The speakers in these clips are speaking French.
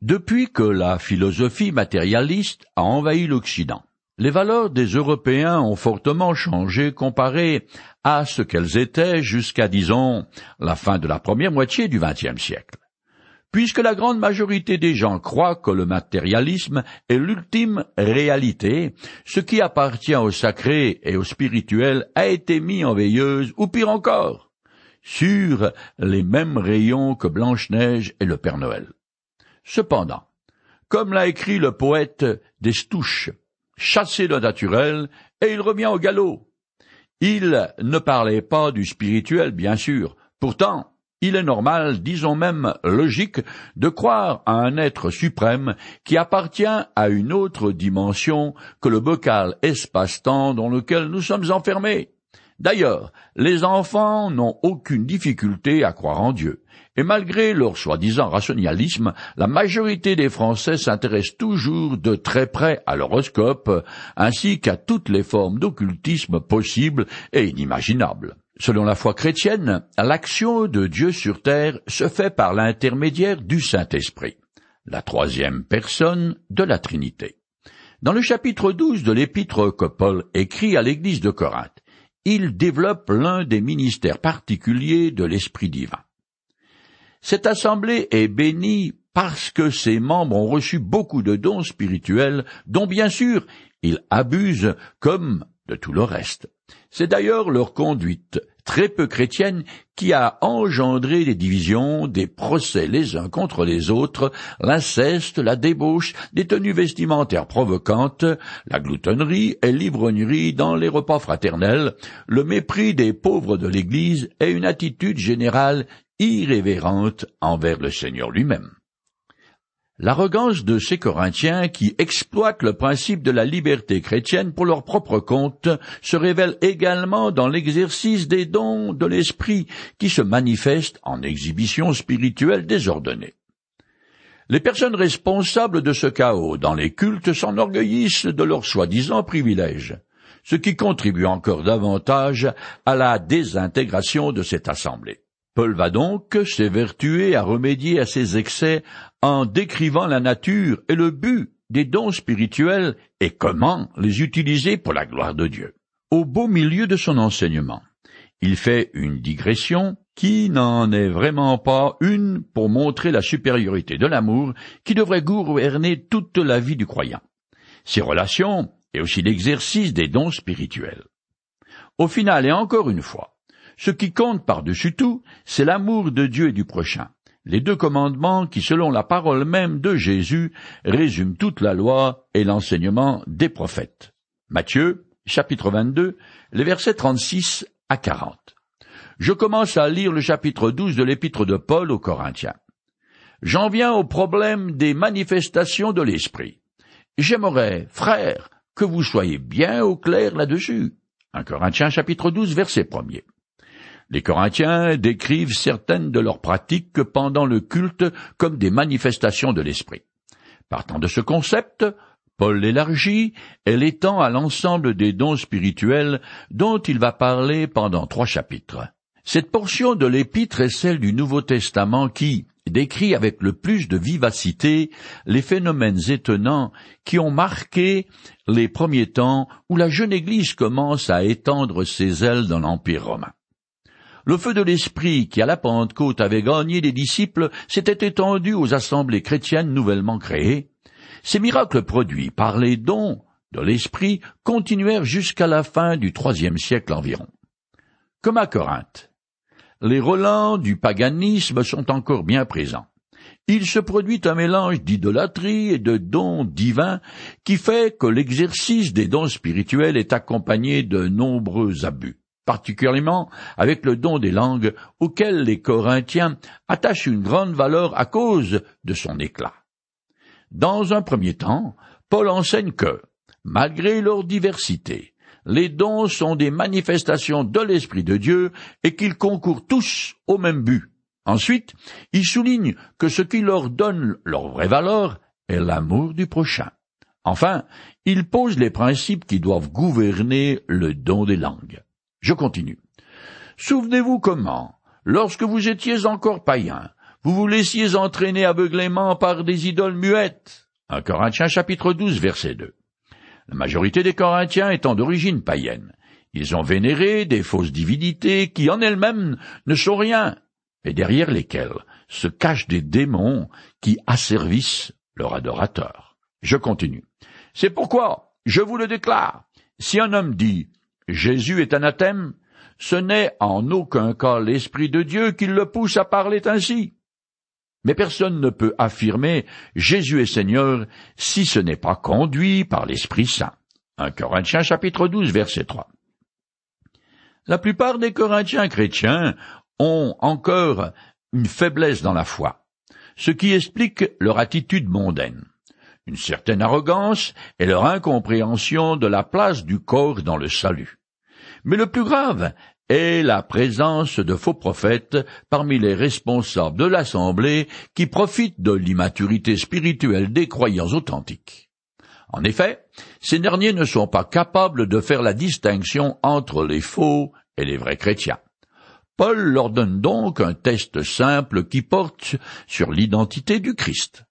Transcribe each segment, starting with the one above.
Depuis que la philosophie matérialiste a envahi l'Occident, les valeurs des Européens ont fortement changé comparé à ce qu'elles étaient jusqu'à, disons, la fin de la première moitié du XXe siècle. Puisque la grande majorité des gens croient que le matérialisme est l'ultime réalité, ce qui appartient au sacré et au spirituel a été mis en veilleuse, ou pire encore, sur les mêmes rayons que Blanche-Neige et le Père Noël. Cependant, comme l'a écrit le poète Destouches, chassé le naturel, et il revient au galop. Il ne parlait pas du spirituel, bien sûr. Pourtant, il est normal, disons même logique, de croire à un être suprême qui appartient à une autre dimension que le bocal espace-temps dans lequel nous sommes enfermés. D'ailleurs, les enfants n'ont aucune difficulté à croire en Dieu. Et malgré leur soi-disant rationalisme, la majorité des Français s'intéressent toujours de très près à l'horoscope, ainsi qu'à toutes les formes d'occultisme possibles et inimaginables. Selon la foi chrétienne, l'action de Dieu sur terre se fait par l'intermédiaire du Saint-Esprit, la troisième personne de la Trinité. Dans le chapitre 12 de l'épître que Paul écrit à l'église de Corinthe, il développe l'un des ministères particuliers de l'Esprit divin. Cette assemblée est bénie parce que ses membres ont reçu beaucoup de dons spirituels dont bien sûr ils abusent comme de tout le reste. C'est d'ailleurs leur conduite très peu chrétienne qui a engendré des divisions, des procès les uns contre les autres, l'inceste, la débauche, des tenues vestimentaires provocantes, la gloutonnerie et l'ivrognerie dans les repas fraternels, le mépris des pauvres de l'Église et une attitude générale irrévérente envers le Seigneur lui-même. L'arrogance de ces Corinthiens qui exploitent le principe de la liberté chrétienne pour leur propre compte se révèle également dans l'exercice des dons de l'esprit qui se manifestent en exhibition spirituelle désordonnée. Les personnes responsables de ce chaos dans les cultes s'enorgueillissent de leurs soi-disant privilèges, ce qui contribue encore davantage à la désintégration de cette assemblée. Paul va donc s'évertuer à remédier à ces excès en décrivant la nature et le but des dons spirituels et comment les utiliser pour la gloire de Dieu. Au beau milieu de son enseignement, il fait une digression qui n'en est vraiment pas une pour montrer la supériorité de l'amour qui devrait gouverner toute la vie du croyant, ses relations et aussi l'exercice des dons spirituels. Au final, et encore une fois, ce qui compte par-dessus tout, c'est l'amour de Dieu et du prochain. Les deux commandements qui, selon la parole même de Jésus, résument toute la loi et l'enseignement des prophètes. Matthieu, chapitre 22, les versets 36 à 40. Je commence à lire le chapitre 12 de l'épître de Paul aux Corinthiens. J'en viens au problème des manifestations de l'esprit. J'aimerais, frères, que vous soyez bien au clair là-dessus. Un Corinthiens chapitre 12 verset 1 les Corinthiens décrivent certaines de leurs pratiques pendant le culte comme des manifestations de l'esprit. Partant de ce concept, Paul l'élargit et l'étend à l'ensemble des dons spirituels dont il va parler pendant trois chapitres. Cette portion de l'épître est celle du Nouveau Testament qui décrit avec le plus de vivacité les phénomènes étonnants qui ont marqué les premiers temps où la jeune Église commence à étendre ses ailes dans l'Empire romain. Le feu de l'Esprit qui à la Pentecôte avait gagné les disciples s'était étendu aux assemblées chrétiennes nouvellement créées. Ces miracles produits par les dons de l'Esprit continuèrent jusqu'à la fin du troisième siècle environ. Comme à Corinthe, les relents du paganisme sont encore bien présents. Il se produit un mélange d'idolâtrie et de dons divins qui fait que l'exercice des dons spirituels est accompagné de nombreux abus particulièrement avec le don des langues auquel les Corinthiens attachent une grande valeur à cause de son éclat. Dans un premier temps, Paul enseigne que, malgré leur diversité, les dons sont des manifestations de l'Esprit de Dieu et qu'ils concourent tous au même but. Ensuite, il souligne que ce qui leur donne leur vraie valeur est l'amour du prochain. Enfin, il pose les principes qui doivent gouverner le don des langues. Je continue. Souvenez-vous comment, lorsque vous étiez encore païens, vous vous laissiez entraîner aveuglément par des idoles muettes. 1 Corinthiens chapitre 12 verset 2. La majorité des Corinthiens étant d'origine païenne, ils ont vénéré des fausses divinités qui en elles-mêmes ne sont rien, et derrière lesquelles se cachent des démons qui asservissent leur adorateur. Je continue. C'est pourquoi, je vous le déclare, si un homme dit Jésus est anathème, ce n'est en aucun cas l'Esprit de Dieu qui le pousse à parler ainsi. Mais personne ne peut affirmer Jésus est Seigneur si ce n'est pas conduit par l'Esprit Saint. 1 Corinthiens chapitre 12 verset 3. La plupart des Corinthiens chrétiens ont encore une faiblesse dans la foi, ce qui explique leur attitude mondaine, une certaine arrogance et leur incompréhension de la place du corps dans le salut. Mais le plus grave est la présence de faux prophètes parmi les responsables de l'Assemblée qui profitent de l'immaturité spirituelle des croyants authentiques. En effet, ces derniers ne sont pas capables de faire la distinction entre les faux et les vrais chrétiens. Paul leur donne donc un test simple qui porte sur l'identité du Christ.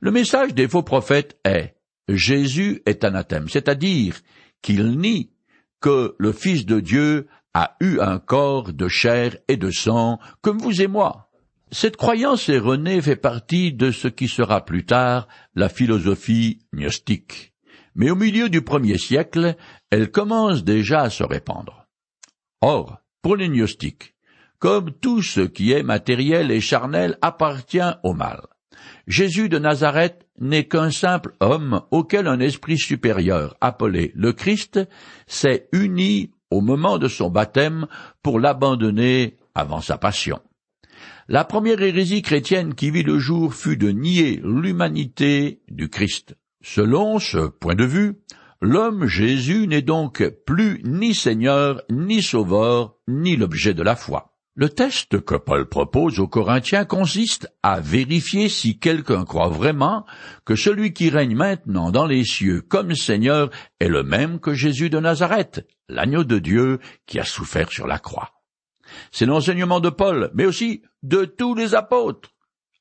Le message des faux prophètes est Jésus est anathème, c'est-à-dire qu'il nie que le Fils de Dieu a eu un corps de chair et de sang, comme vous et moi. Cette croyance erronée fait partie de ce qui sera plus tard la philosophie gnostique. Mais au milieu du premier siècle, elle commence déjà à se répandre. Or, pour les gnostiques, comme tout ce qui est matériel et charnel appartient au mal. Jésus de Nazareth n'est qu'un simple homme auquel un esprit supérieur, appelé le Christ, s'est uni au moment de son baptême pour l'abandonner avant sa passion. La première hérésie chrétienne qui vit le jour fut de nier l'humanité du Christ. Selon ce point de vue, L'homme Jésus n'est donc plus ni Seigneur, ni Sauveur, ni l'objet de la foi. Le test que Paul propose aux Corinthiens consiste à vérifier si quelqu'un croit vraiment que celui qui règne maintenant dans les cieux comme Seigneur est le même que Jésus de Nazareth, l'agneau de Dieu qui a souffert sur la croix. C'est l'enseignement de Paul, mais aussi de tous les apôtres.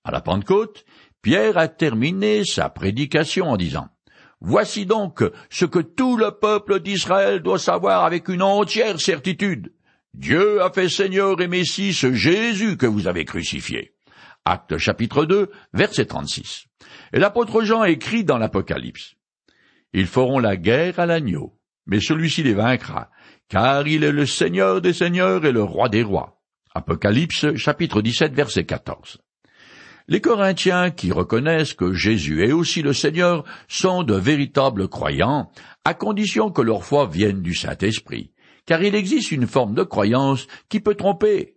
À la Pentecôte, Pierre a terminé sa prédication en disant Voici donc ce que tout le peuple d'Israël doit savoir avec une entière certitude. Dieu a fait Seigneur et Messie ce Jésus que vous avez crucifié. Acte chapitre 2, verset 36. Et l'apôtre Jean écrit dans l'Apocalypse. Ils feront la guerre à l'agneau, mais celui-ci les vaincra, car il est le Seigneur des seigneurs et le roi des rois. Apocalypse chapitre 17, verset 14. Les Corinthiens qui reconnaissent que Jésus est aussi le Seigneur sont de véritables croyants, à condition que leur foi vienne du Saint-Esprit, car il existe une forme de croyance qui peut tromper.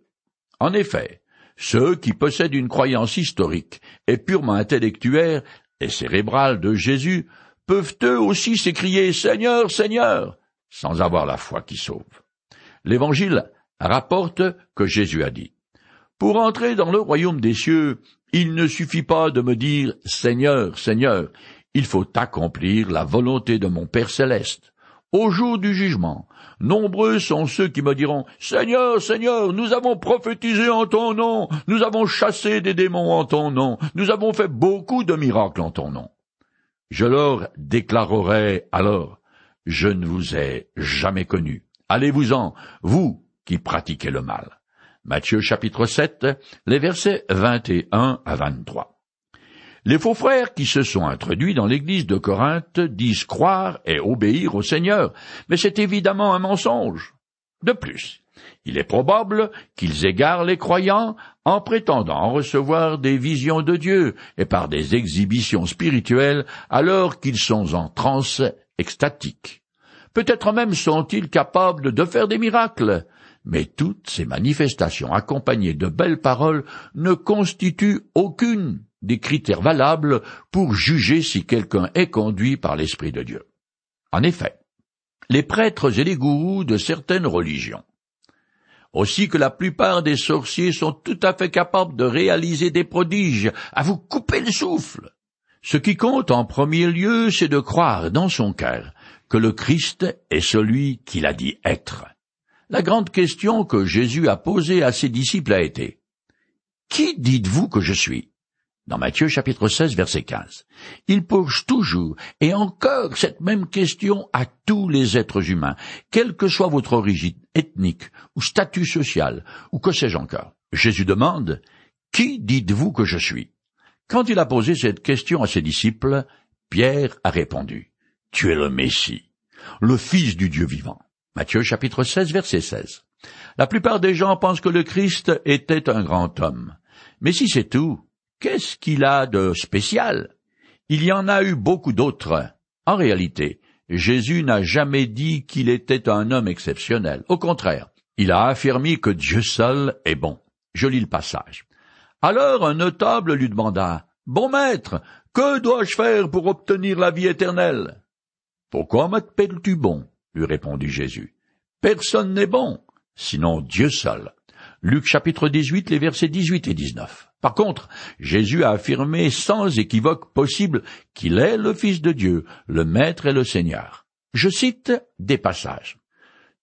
En effet, ceux qui possèdent une croyance historique et purement intellectuelle et cérébrale de Jésus peuvent eux aussi s'écrier Seigneur, Seigneur, sans avoir la foi qui sauve. L'Évangile rapporte que Jésus a dit Pour entrer dans le royaume des cieux, il ne suffit pas de me dire Seigneur, Seigneur, il faut accomplir la volonté de mon Père céleste. Au jour du jugement, nombreux sont ceux qui me diront Seigneur, Seigneur, nous avons prophétisé en ton nom, nous avons chassé des démons en ton nom, nous avons fait beaucoup de miracles en ton nom. Je leur déclarerai alors Je ne vous ai jamais connu. Allez-vous-en, vous qui pratiquez le mal. Matthieu chapitre 7, les versets 21 à 23. Les faux frères qui se sont introduits dans l'église de Corinthe disent croire et obéir au Seigneur, mais c'est évidemment un mensonge. De plus, il est probable qu'ils égarent les croyants en prétendant recevoir des visions de Dieu et par des exhibitions spirituelles alors qu'ils sont en transe extatique. Peut-être même sont-ils capables de faire des miracles, mais toutes ces manifestations accompagnées de belles paroles ne constituent aucune des critères valables pour juger si quelqu'un est conduit par l'Esprit de Dieu. En effet, les prêtres et les gourous de certaines religions, aussi que la plupart des sorciers sont tout à fait capables de réaliser des prodiges, à vous couper le souffle. Ce qui compte en premier lieu, c'est de croire dans son cœur que le Christ est celui qu'il a dit être. La grande question que Jésus a posée à ses disciples a été Qui dites-vous que je suis? Dans Matthieu chapitre 16 verset 15. Il pose toujours et encore cette même question à tous les êtres humains, quelle que soit votre origine ethnique ou statut social ou que sais-je encore. Jésus demande, Qui dites-vous que je suis? Quand il a posé cette question à ses disciples, Pierre a répondu, Tu es le Messie, le Fils du Dieu vivant. Matthieu chapitre 16 verset 16. La plupart des gens pensent que le Christ était un grand homme. Mais si c'est tout, Qu'est-ce qu'il a de spécial? Il y en a eu beaucoup d'autres. En réalité, Jésus n'a jamais dit qu'il était un homme exceptionnel. Au contraire, il a affirmé que Dieu seul est bon. Je lis le passage. Alors un notable lui demanda, Bon maître, que dois-je faire pour obtenir la vie éternelle? Pourquoi m'appelles-tu bon? lui répondit Jésus. Personne n'est bon, sinon Dieu seul. Luc chapitre 18, les versets 18 et 19. Par contre, Jésus a affirmé sans équivoque possible qu'il est le Fils de Dieu, le Maître et le Seigneur. Je cite des passages.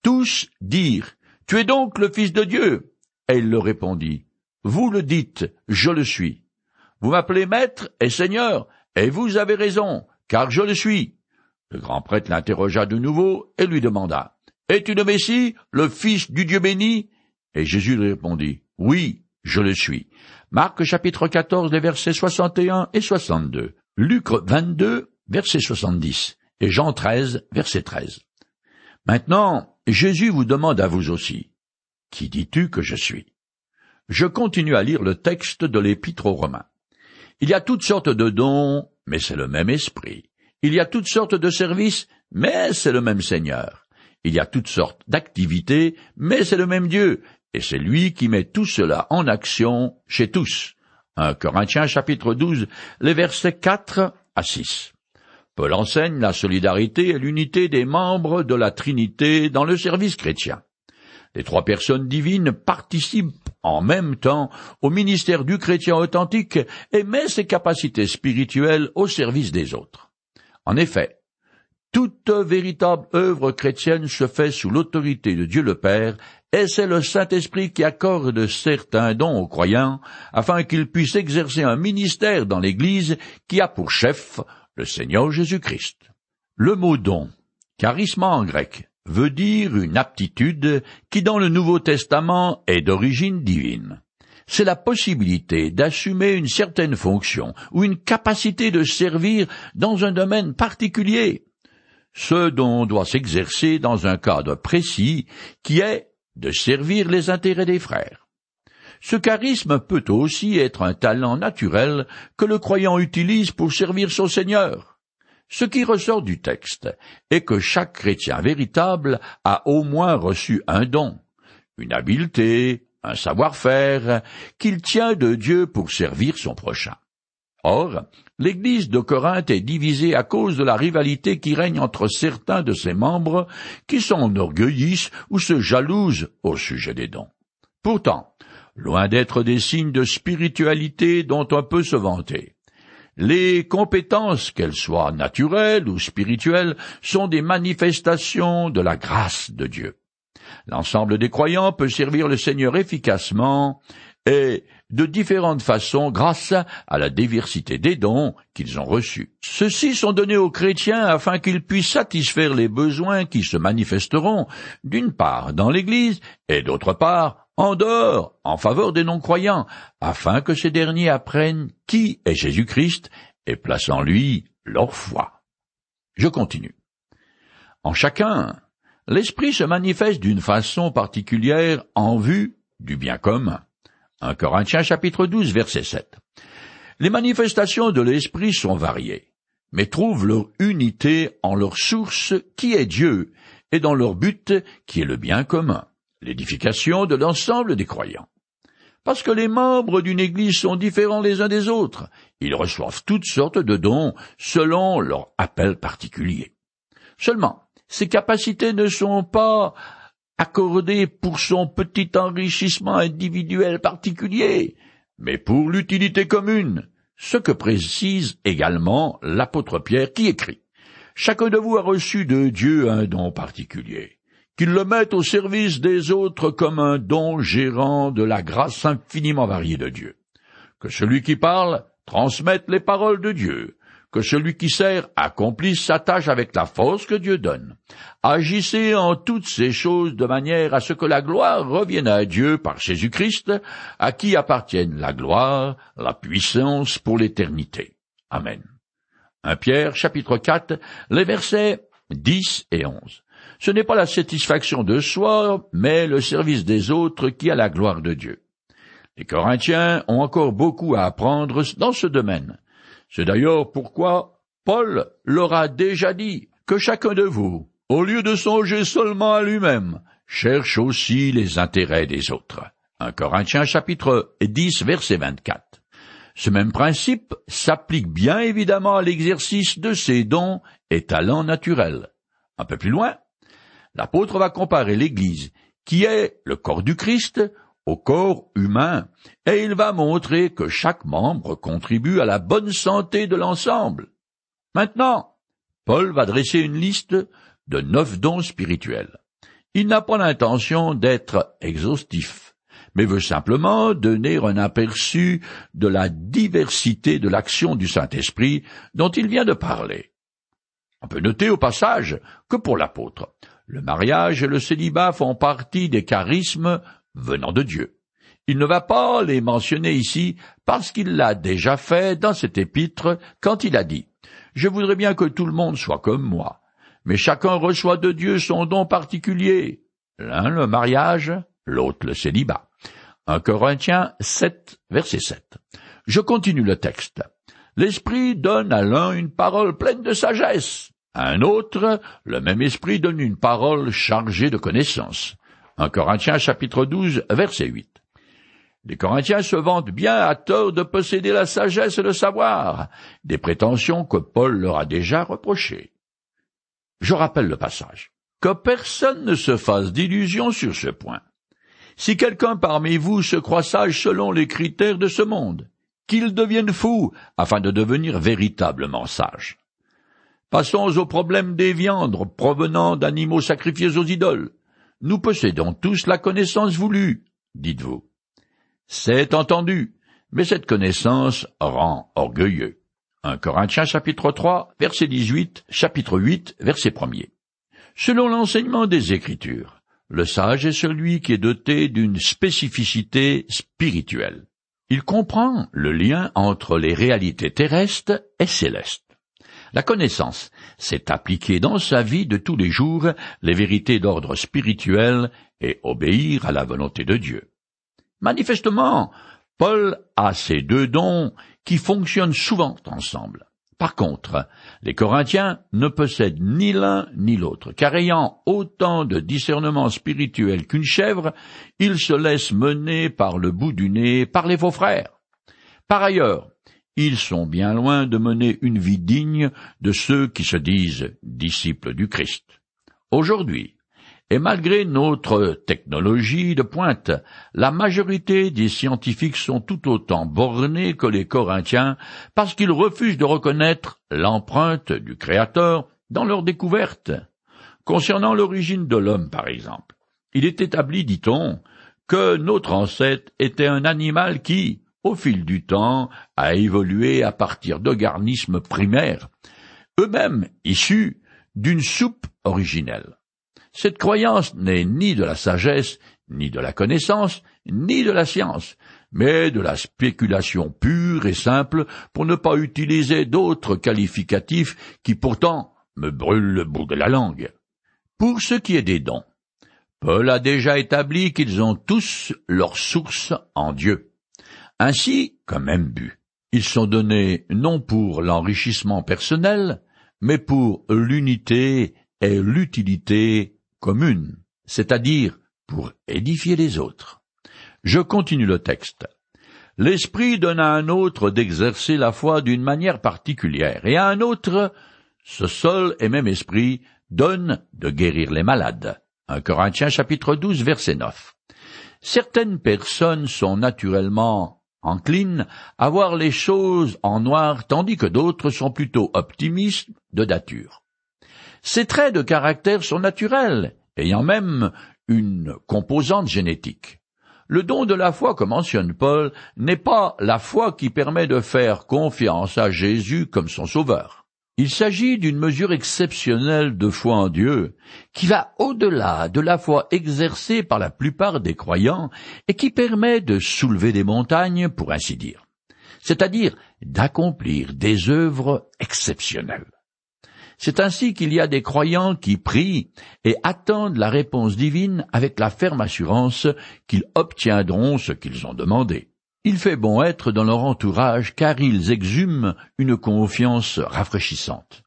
Tous dirent, Tu es donc le Fils de Dieu. Et il leur répondit, Vous le dites, je le suis. Vous m'appelez Maître et Seigneur, et vous avez raison, car je le suis. Le grand prêtre l'interrogea de nouveau et lui demanda, Es-tu le Messie, le Fils du Dieu béni? Et Jésus lui répondit, Oui, je le suis. Marc chapitre 14, les versets 61 et 62. Luc 22, verset 70. Et Jean 13, verset 13. Maintenant, Jésus vous demande à vous aussi. Qui dis-tu que je suis? Je continue à lire le texte de l'épître aux Romains. Il y a toutes sortes de dons, mais c'est le même esprit. Il y a toutes sortes de services, mais c'est le même Seigneur. Il y a toutes sortes d'activités, mais c'est le même Dieu, et c'est lui qui met tout cela en action chez tous. 1 Corinthiens chapitre 12, les versets 4 à 6. Paul enseigne la solidarité et l'unité des membres de la Trinité dans le service chrétien. Les trois personnes divines participent en même temps au ministère du chrétien authentique et met ses capacités spirituelles au service des autres. En effet, toute véritable œuvre chrétienne se fait sous l'autorité de Dieu le Père et c'est le Saint-Esprit qui accorde certains dons aux croyants, afin qu'ils puissent exercer un ministère dans l'Église qui a pour chef le Seigneur Jésus-Christ. Le mot don, charisme en grec, veut dire une aptitude qui dans le Nouveau Testament est d'origine divine. C'est la possibilité d'assumer une certaine fonction ou une capacité de servir dans un domaine particulier, ce dont doit s'exercer dans un cadre précis qui est de servir les intérêts des frères. Ce charisme peut aussi être un talent naturel que le croyant utilise pour servir son Seigneur. Ce qui ressort du texte est que chaque chrétien véritable a au moins reçu un don, une habileté, un savoir-faire qu'il tient de Dieu pour servir son prochain. Or, l'Église de Corinthe est divisée à cause de la rivalité qui règne entre certains de ses membres qui s'enorgueillissent ou se jalousent au sujet des dons. Pourtant, loin d'être des signes de spiritualité dont on peut se vanter, les compétences, qu'elles soient naturelles ou spirituelles, sont des manifestations de la grâce de Dieu. L'ensemble des croyants peut servir le Seigneur efficacement et de différentes façons grâce à la diversité des dons qu'ils ont reçus. Ceux-ci sont donnés aux chrétiens afin qu'ils puissent satisfaire les besoins qui se manifesteront d'une part dans l'Église et d'autre part en dehors en faveur des non-croyants, afin que ces derniers apprennent qui est Jésus-Christ et placent en lui leur foi. Je continue. En chacun, l'Esprit se manifeste d'une façon particulière en vue du bien commun. 1 Corinthiens chapitre 12 verset 7. Les manifestations de l'Esprit sont variées, mais trouvent leur unité en leur source qui est Dieu et dans leur but qui est le bien commun, l'édification de l'ensemble des croyants. Parce que les membres d'une Église sont différents les uns des autres, ils reçoivent toutes sortes de dons selon leur appel particulier. Seulement, ces capacités ne sont pas accordé pour son petit enrichissement individuel particulier, mais pour l'utilité commune, ce que précise également l'apôtre Pierre qui écrit. Chacun de vous a reçu de Dieu un don particulier, qu'il le mette au service des autres comme un don gérant de la grâce infiniment variée de Dieu. que celui qui parle transmette les paroles de Dieu, que celui qui sert accomplisse sa tâche avec la force que Dieu donne. Agissez en toutes ces choses de manière à ce que la gloire revienne à Dieu par Jésus-Christ, à qui appartiennent la gloire, la puissance pour l'éternité. Amen. 1 Pierre chapitre 4, les versets 10 et 11. Ce n'est pas la satisfaction de soi, mais le service des autres qui a la gloire de Dieu. Les Corinthiens ont encore beaucoup à apprendre dans ce domaine. C'est d'ailleurs pourquoi Paul leur a déjà dit que chacun de vous, au lieu de songer seulement à lui-même, cherche aussi les intérêts des autres. 1 Corinthiens chapitre 10 verset 24. Ce même principe s'applique bien évidemment à l'exercice de ses dons et talents naturels. Un peu plus loin, l'apôtre va comparer l'Église, qui est le corps du Christ, au corps humain, et il va montrer que chaque membre contribue à la bonne santé de l'ensemble. Maintenant, Paul va dresser une liste de neuf dons spirituels. Il n'a pas l'intention d'être exhaustif, mais veut simplement donner un aperçu de la diversité de l'action du Saint-Esprit dont il vient de parler. On peut noter au passage que pour l'apôtre, le mariage et le célibat font partie des charismes venant de Dieu. Il ne va pas les mentionner ici parce qu'il l'a déjà fait dans cet épître quand il a dit Je voudrais bien que tout le monde soit comme moi, mais chacun reçoit de Dieu son don particulier. L'un le mariage, l'autre le célibat. 1 Corinthiens 7, verset 7. Je continue le texte. L'Esprit donne à l'un une parole pleine de sagesse, à un autre, le même Esprit donne une parole chargée de connaissance. 1 Corinthiens chapitre 12, verset 8. Les Corinthiens se vantent bien à tort de posséder la sagesse et le savoir, des prétentions que Paul leur a déjà reprochées. Je rappelle le passage. Que personne ne se fasse d'illusions sur ce point. Si quelqu'un parmi vous se croit sage selon les critères de ce monde, qu'il devienne fou afin de devenir véritablement sage. Passons au problème des viandes provenant d'animaux sacrifiés aux idoles. Nous possédons tous la connaissance voulue, dites-vous. C'est entendu, mais cette connaissance rend orgueilleux. 1 Corinthiens chapitre 3, verset 18, chapitre 8, verset 1 Selon l'enseignement des Écritures, le sage est celui qui est doté d'une spécificité spirituelle. Il comprend le lien entre les réalités terrestres et célestes. La connaissance, c'est appliquer dans sa vie de tous les jours les vérités d'ordre spirituel et obéir à la volonté de Dieu. Manifestement, Paul a ces deux dons qui fonctionnent souvent ensemble. Par contre, les Corinthiens ne possèdent ni l'un ni l'autre, car ayant autant de discernement spirituel qu'une chèvre, ils se laissent mener par le bout du nez par les faux frères. Par ailleurs, ils sont bien loin de mener une vie digne de ceux qui se disent disciples du Christ. Aujourd'hui, et malgré notre technologie de pointe, la majorité des scientifiques sont tout autant bornés que les Corinthiens parce qu'ils refusent de reconnaître l'empreinte du Créateur dans leurs découvertes. Concernant l'origine de l'homme, par exemple, il est établi, dit-on, que notre ancêtre était un animal qui, au fil du temps, a évolué à partir d'organismes primaires, eux-mêmes issus d'une soupe originelle. Cette croyance n'est ni de la sagesse, ni de la connaissance, ni de la science, mais de la spéculation pure et simple pour ne pas utiliser d'autres qualificatifs qui pourtant me brûlent le bout de la langue. Pour ce qui est des dons, Paul a déjà établi qu'ils ont tous leur source en Dieu. Ainsi, comme but, ils sont donnés non pour l'enrichissement personnel, mais pour l'unité et l'utilité commune, c'est-à-dire pour édifier les autres. Je continue le texte. L'Esprit donne à un autre d'exercer la foi d'une manière particulière, et à un autre, ce seul et même Esprit donne de guérir les malades. 1 Corinthiens chapitre 12 verset 9. Certaines personnes sont naturellement encline à voir les choses en noir tandis que d'autres sont plutôt optimistes de nature. Ces traits de caractère sont naturels, ayant même une composante génétique. Le don de la foi que mentionne Paul n'est pas la foi qui permet de faire confiance à Jésus comme son sauveur. Il s'agit d'une mesure exceptionnelle de foi en Dieu, qui va au-delà de la foi exercée par la plupart des croyants et qui permet de soulever des montagnes, pour ainsi dire, c'est-à-dire d'accomplir des œuvres exceptionnelles. C'est ainsi qu'il y a des croyants qui prient et attendent la réponse divine avec la ferme assurance qu'ils obtiendront ce qu'ils ont demandé. Il fait bon être dans leur entourage car ils exhument une confiance rafraîchissante.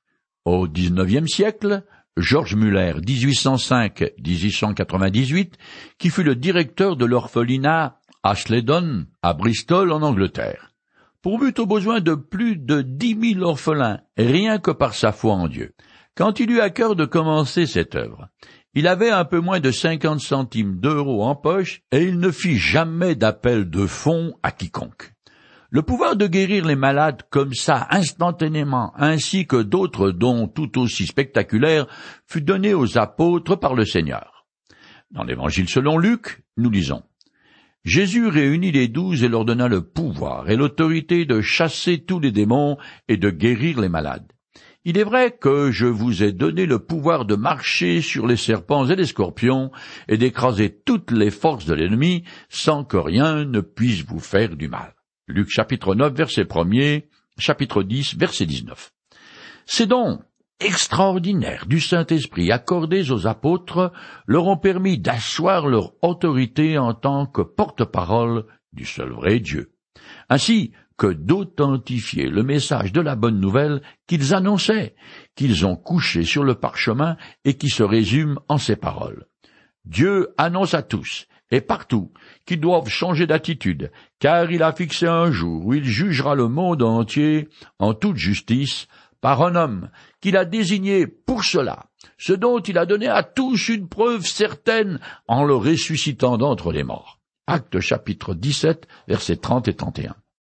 Au XIXe siècle, George Muller, 1805-1898, qui fut le directeur de l'orphelinat Ashledon à Bristol en Angleterre, pourvut au besoin de plus de dix mille orphelins, rien que par sa foi en Dieu. Quand il eut à cœur de commencer cette œuvre, il avait un peu moins de cinquante centimes d'euros en poche et il ne fit jamais d'appel de fonds à quiconque. Le pouvoir de guérir les malades comme ça instantanément, ainsi que d'autres dons tout aussi spectaculaires, fut donné aux apôtres par le Seigneur. Dans l'Évangile selon Luc, nous lisons Jésus réunit les douze et leur donna le pouvoir et l'autorité de chasser tous les démons et de guérir les malades. Il est vrai que je vous ai donné le pouvoir de marcher sur les serpents et les scorpions, et d'écraser toutes les forces de l'ennemi, sans que rien ne puisse vous faire du mal. Luc chapitre 9 verset 1 chapitre 10 verset 19. Ces dons extraordinaires du Saint-Esprit accordés aux apôtres leur ont permis d'asseoir leur autorité en tant que porte-parole du seul vrai Dieu. Ainsi, que d'authentifier le message de la bonne nouvelle qu'ils annonçaient, qu'ils ont couché sur le parchemin et qui se résume en ces paroles. Dieu annonce à tous et partout qu'ils doivent changer d'attitude, car il a fixé un jour où il jugera le monde entier en toute justice par un homme qu'il a désigné pour cela, ce dont il a donné à tous une preuve certaine en le ressuscitant d'entre les morts. Acte chapitre 17, versets 30 et 31.